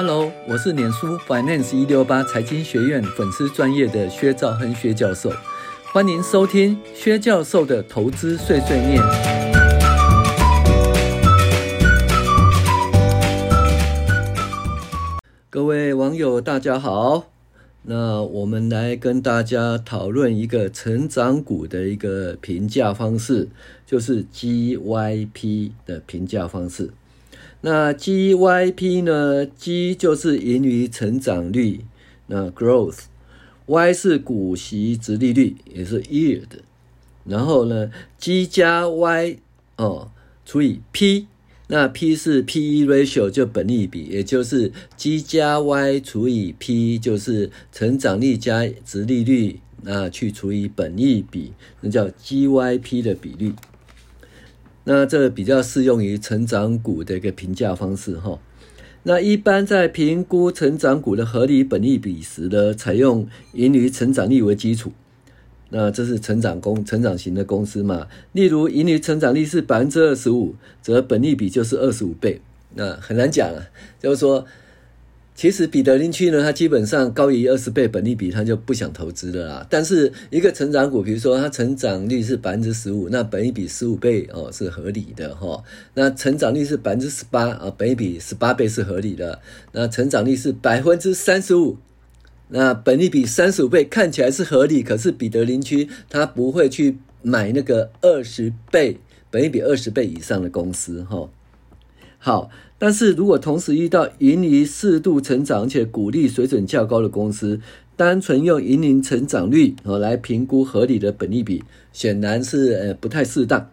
Hello，我是脸书 Finance 一六八财经学院粉丝专业的薛兆亨薛教授，欢迎收听薛教授的投资碎碎念。各位网友，大家好。那我们来跟大家讨论一个成长股的一个评价方式，就是 GYP 的评价方式。那 GYP 呢？G 就是盈余成长率，那 Growth；Y 是股息殖利率，也是 Yield。然后呢，G 加 Y 哦除以 P。那 P 是 P/E ratio 就本益比，也就是 G 加 Y 除以 P 就是成长率加殖利率，那去除以本益比，那叫 GYP 的比率。那这比较适用于成长股的一个评价方式哈。那一般在评估成长股的合理本益比时呢，采用盈余成长率为基础。那这是成长公成长型的公司嘛？例如盈余成长率是百分之二十五，则本利比就是二十五倍。那很难讲啊，就是说，其实彼得林区呢，它基本上高于二十倍本益比，它就不想投资了啦。但是一个成长股，比如说它成长率是百分之十五，那本益比十五倍哦是合理的哈。那成长率是百分之十八啊，本益比十八倍是合理的。那成长率是百分之三十五。那本益比三十五倍看起来是合理，可是彼得林区它不会去买那个二十倍本益比二十倍以上的公司哈。好，但是如果同时遇到盈余适度成长且股利水准较高的公司，单纯用盈余成长率哦来评估合理的本利比，显然是呃不太适当。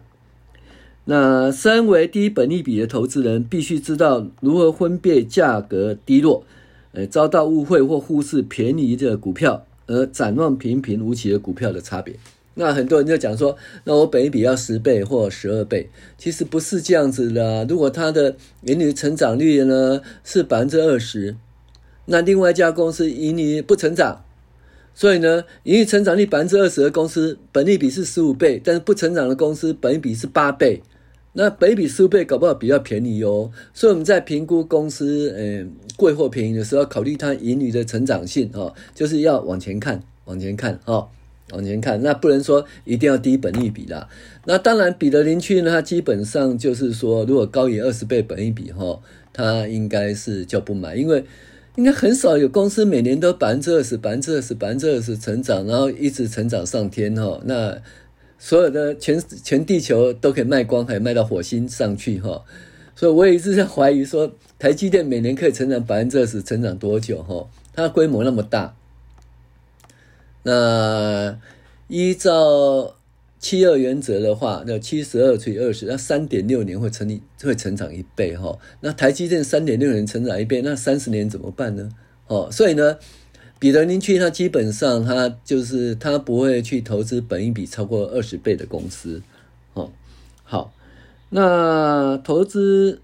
那身为低本利比的投资人，必须知道如何分辨价格低落。呃遭到误会或忽视便宜的股票，而展望平平无奇的股票的差别。那很多人就讲说，那我本益比要十倍或十二倍，其实不是这样子的。如果它的盈余成长率呢是百分之二十，那另外一家公司盈利不成长，所以呢，盈利成长率百分之二十的公司本益比是十五倍，但是不成长的公司本益比是八倍。那本益比十五倍搞不好比较便宜哦，所以我们在评估公司，呃，贵或便宜的时候，考虑它盈利的成长性哦，就是要往前看，往前看哦，往前看。那不能说一定要低本益比啦。那当然，彼得林区呢，它基本上就是说，如果高于二十倍本益比哈，它应该是就不买，因为应该很少有公司每年都百分之二十、百分之二十、百分之二十成长，然后一直成长上天哈，那。所有的全全地球都可以卖光，还卖到火星上去哈，所以我也一直在怀疑说，台积电每年可以成长百分之二十，成长多久哈？它规模那么大，那依照七二原则的话，那七十二除以二十，那三点六年会成立会成长一倍哈。那台积电三点六年成长一倍，那三十年怎么办呢？哦，所以呢？彼得林区，他基本上他就是他不会去投资本一比超过二十倍的公司，哦，好，那投资，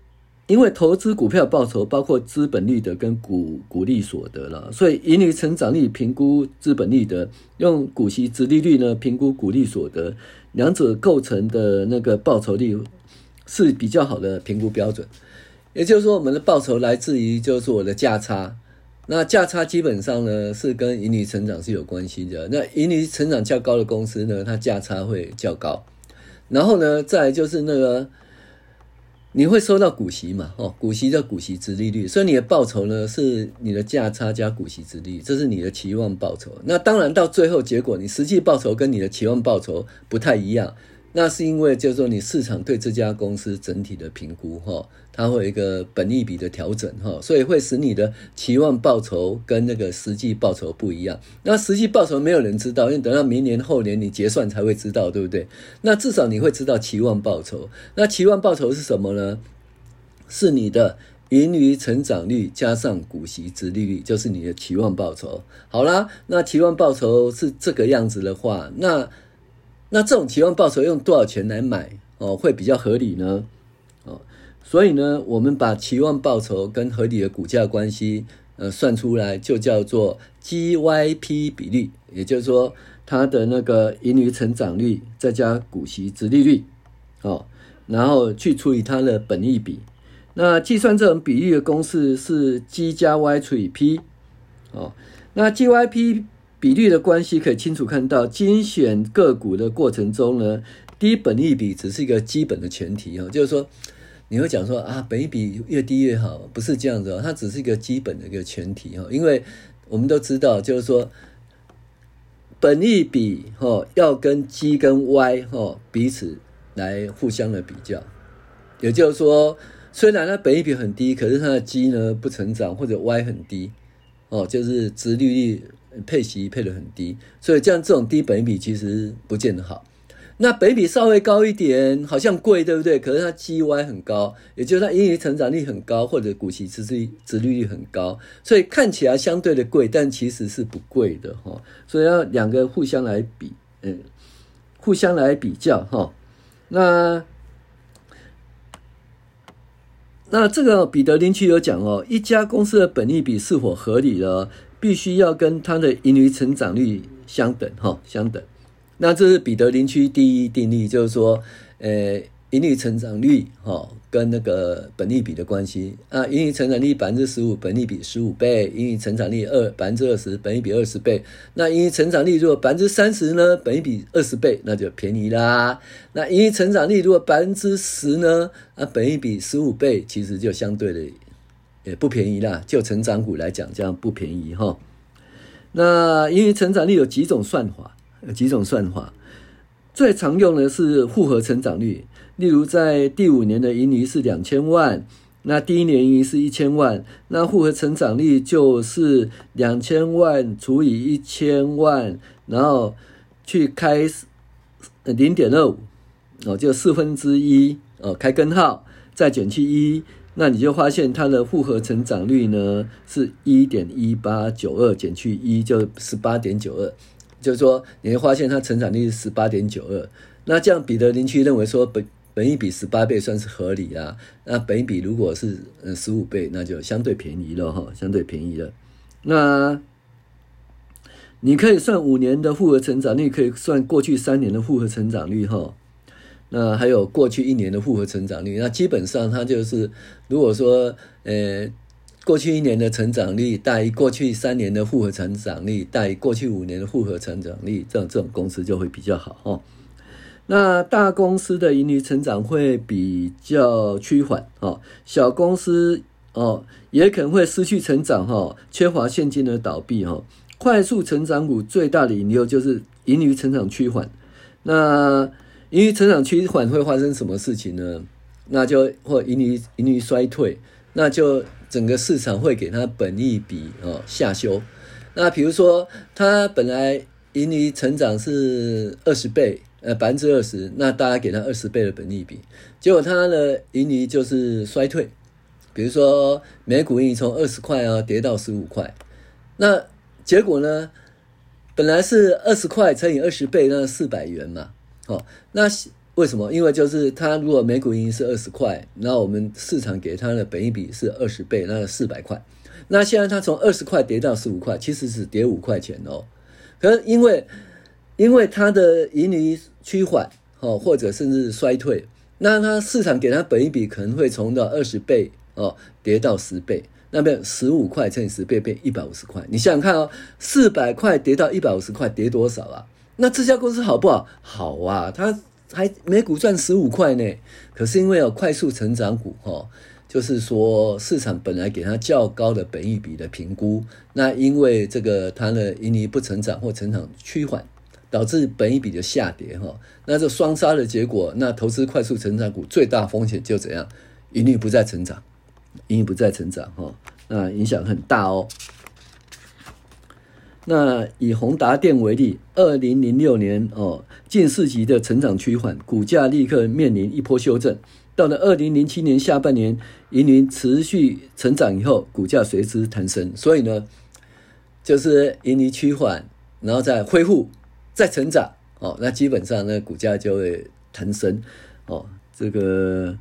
因为投资股票报酬包括资本利得跟股股利所得了，所以盈余成长率评估资本利得，用股息殖利率呢评估股利所得，两者构成的那个报酬率是比较好的评估标准，也就是说，我们的报酬来自于就是我的价差。那价差基本上呢是跟盈利成长是有关系的。那盈利成长较高的公司呢，它价差会较高。然后呢，再就是那个你会收到股息嘛？哦，股息叫股息值利率，所以你的报酬呢是你的价差加股息值利率，这是你的期望报酬。那当然到最后结果，你实际报酬跟你的期望报酬不太一样。那是因为就是说你市场对这家公司整体的评估哈，它会有一个本益比的调整哈，所以会使你的期望报酬跟那个实际报酬不一样。那实际报酬没有人知道，因为等到明年后年你结算才会知道，对不对？那至少你会知道期望报酬。那期望报酬是什么呢？是你的盈余成长率加上股息殖利率，就是你的期望报酬。好啦，那期望报酬是这个样子的话，那。那这种期望报酬用多少钱来买哦，会比较合理呢？哦，所以呢，我们把期望报酬跟合理的股价关系，呃，算出来就叫做 GYP 比率，也就是说它的那个盈余成长率再加股息殖利率，哦，然后去除以它的本益比，那计算这种比率的公式是 G 加 Y 除以 P，哦，那 GYP 比率的关系可以清楚看到，精选个股的过程中呢，低本益比只是一个基本的前提哦，就是说你会讲说啊，本益比越低越好，不是这样子哦，它只是一个基本的一个前提哦，因为我们都知道，就是说本益比哈要跟基跟 Y 哈彼此来互相的比较，也就是说。虽然它本益比很低，可是它的基呢不成长，或者 Y 很低，哦，就是殖利率配息配得很低，所以这样这种低本比其实不见得好。那本比稍微高一点，好像贵，对不对？可是它 G Y 很高，也就是它盈余成长率很高，或者股息殖率殖利率很高，所以看起来相对的贵，但其实是不贵的哈。所以要两个互相来比，嗯，互相来比较哈。那。那这个彼得林奇有讲哦，一家公司的本益比是否合理了，必须要跟它的盈余成长率相等哈，相等。那这是彼得林区第一定律，就是说，呃。盈余成长率，哈，跟那个本利比的关系啊，盈余成长率百分之十五，本利比十五倍；盈余成长率二百分之二十，本利比二十倍。那盈余成长率如果百分之三十呢，本利比二十倍，那就便宜啦。那盈余成长率如果百分之十呢，啊，本利比十五倍，其实就相对的也不便宜啦。就成长股来讲，这样不便宜哈。那盈余成长率有几种算法？有几种算法？最常用的是复合成长率。例如，在第五年的盈余是两千万，那第一年盈余是一千万，那复合成长率就是两千万除以一千万，然后去开零点二五，哦，就四分之一，哦，开根号，再减去一，那你就发现它的复合成长率呢是一点一八九二，减去一就十八点九二，就是说你会发现它成长率是十八点九二，那这样彼得林区认为说本。本一比十八倍算是合理啊，那本一比如果是嗯十五倍，那就相对便宜了哈，相对便宜了。那你可以算五年的复合成长率，可以算过去三年的复合成长率哈。那还有过去一年的复合成长率，那基本上它就是如果说呃过去一年的成长率大于过去三年的复合成长率，大于过去五年的复合成长率，这种这种公司就会比较好哈。那大公司的盈余成长会比较趋缓哦，小公司哦也可能会失去成长哈，缺乏现金的倒闭哈。快速成长股最大的隐忧就是盈余成长趋缓。那因为成长趋缓会发生什么事情呢？那就或盈余盈余衰退，那就整个市场会给它本利比哦下修。那比如说它本来盈余成长是二十倍。呃，百分之二十，那大家给它二十倍的本利比，结果它的盈余就是衰退。比如说，每股盈余从二十块啊跌到十五块，那结果呢？本来是二十块乘以二十倍，那四百元嘛。哦，那为什么？因为就是他如果每股盈是二十块，那我们市场给他的本益比是二十倍，那四百块。那现在他从二十块跌到十五块，其实是跌五块钱哦。可是因为因为它的盈利趋缓，哦，或者甚至衰退，那它市场给它本益比可能会从到二十倍哦跌到十倍，那边十五块乘以十倍变一百五十块。你想想看哦，四百块跌到一百五十块，跌多少啊？那这家公司好不好？好啊，它还每股赚十五块呢。可是因为有快速成长股，哈，就是说市场本来给它较高的本益比的评估，那因为这个它的盈利不成长或成长趋缓。导致本益比的下跌，哈，那这双杀的结果，那投资快速成长股最大风险就怎样？盈利不再成长，盈利不再成长，哈，那影响很大哦。那以宏达电为例，二零零六年哦，近四级的成长趋缓，股价立刻面临一波修正。到了二零零七年下半年，盈利持续成长以后，股价随之弹升。所以呢，就是盈利趋缓，然后再恢复。再成长哦，那基本上呢，股价就会弹升哦。这个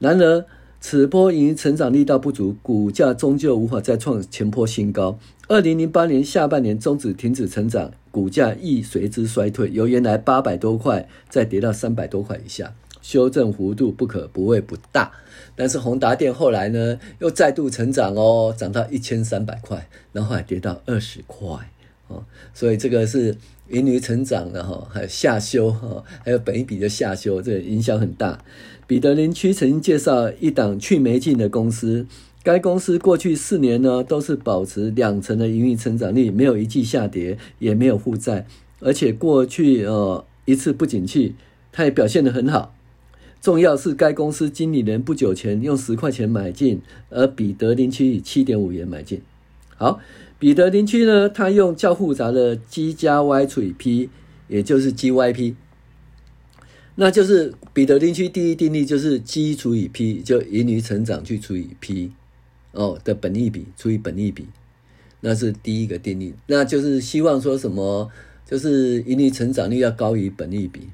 然而，此波盈余成长力道不足，股价终究无法再创前波新高。二零零八年下半年终止停止成长，股价亦随之衰退，由原来八百多块再跌到三百多块以下。修正幅度不可不谓不大。但是宏达电后来呢，又再度成长哦，涨到一千三百块，然后还跌到二十块哦，所以这个是盈余成长的哈，还有下修哈，还有本益比的下修，这个影响很大。彼得林区曾经介绍一档去煤镜的公司，该公司过去四年呢都是保持两成的盈余成长率，没有一季下跌，也没有负债，而且过去呃一次不景气，它也表现得很好。重要是该公司经理人不久前用十块钱买进，而彼得林区以七点五元买进。好，彼得林区呢，它用较复杂的 G 加 Y 除以 P，也就是 GYP。那就是彼得林区第一定律，就是 G 除以 P，就盈余成长去除以 P，哦的本利比除以本利比，那是第一个定律。那就是希望说什么，就是盈余成长率要高于本利比。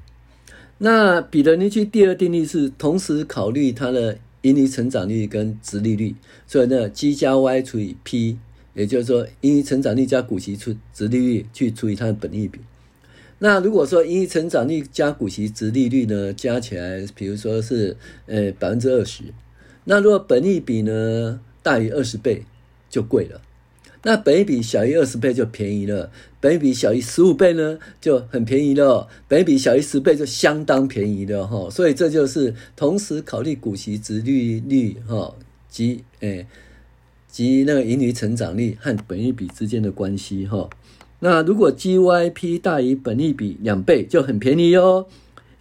那彼得林区第二定律是同时考虑它的盈余成长率跟殖利率，所以呢，G 加 Y 除以 P，也就是说盈余成长率加股息除殖利率去除以它的本利比。那如果说盈余成长率加股息值利率呢，加起来，比如说是呃百分之二十，那如果本利比呢大于二十倍，就贵了。那本益比小于二十倍就便宜了，本益比小于十五倍呢就很便宜了，本益比小于十倍就相当便宜了哈。所以这就是同时考虑股息值利率哈及诶及那个盈余成长率和本益比之间的关系哈。那如果 GYP 大于本益比两倍就很便宜哦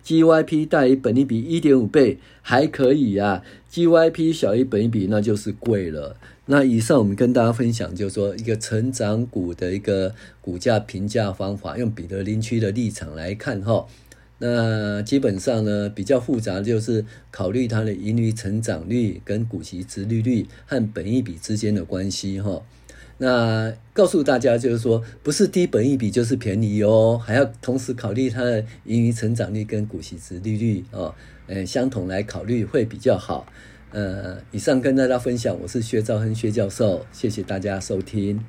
，GYP 大于本益比一点五倍还可以啊，GYP 小于本益比那就是贵了。那以上我们跟大家分享，就是说一个成长股的一个股价评价方法，用彼得林区的立场来看哈。那基本上呢，比较复杂，就是考虑它的盈余成长率跟股息殖利率和本益比之间的关系哈。那告诉大家，就是说不是低本益比就是便宜哦，还要同时考虑它的盈余成长率跟股息殖利率哦，呃，相同来考虑会比较好。呃，以上跟大家分享，我是薛兆亨薛教授，谢谢大家收听。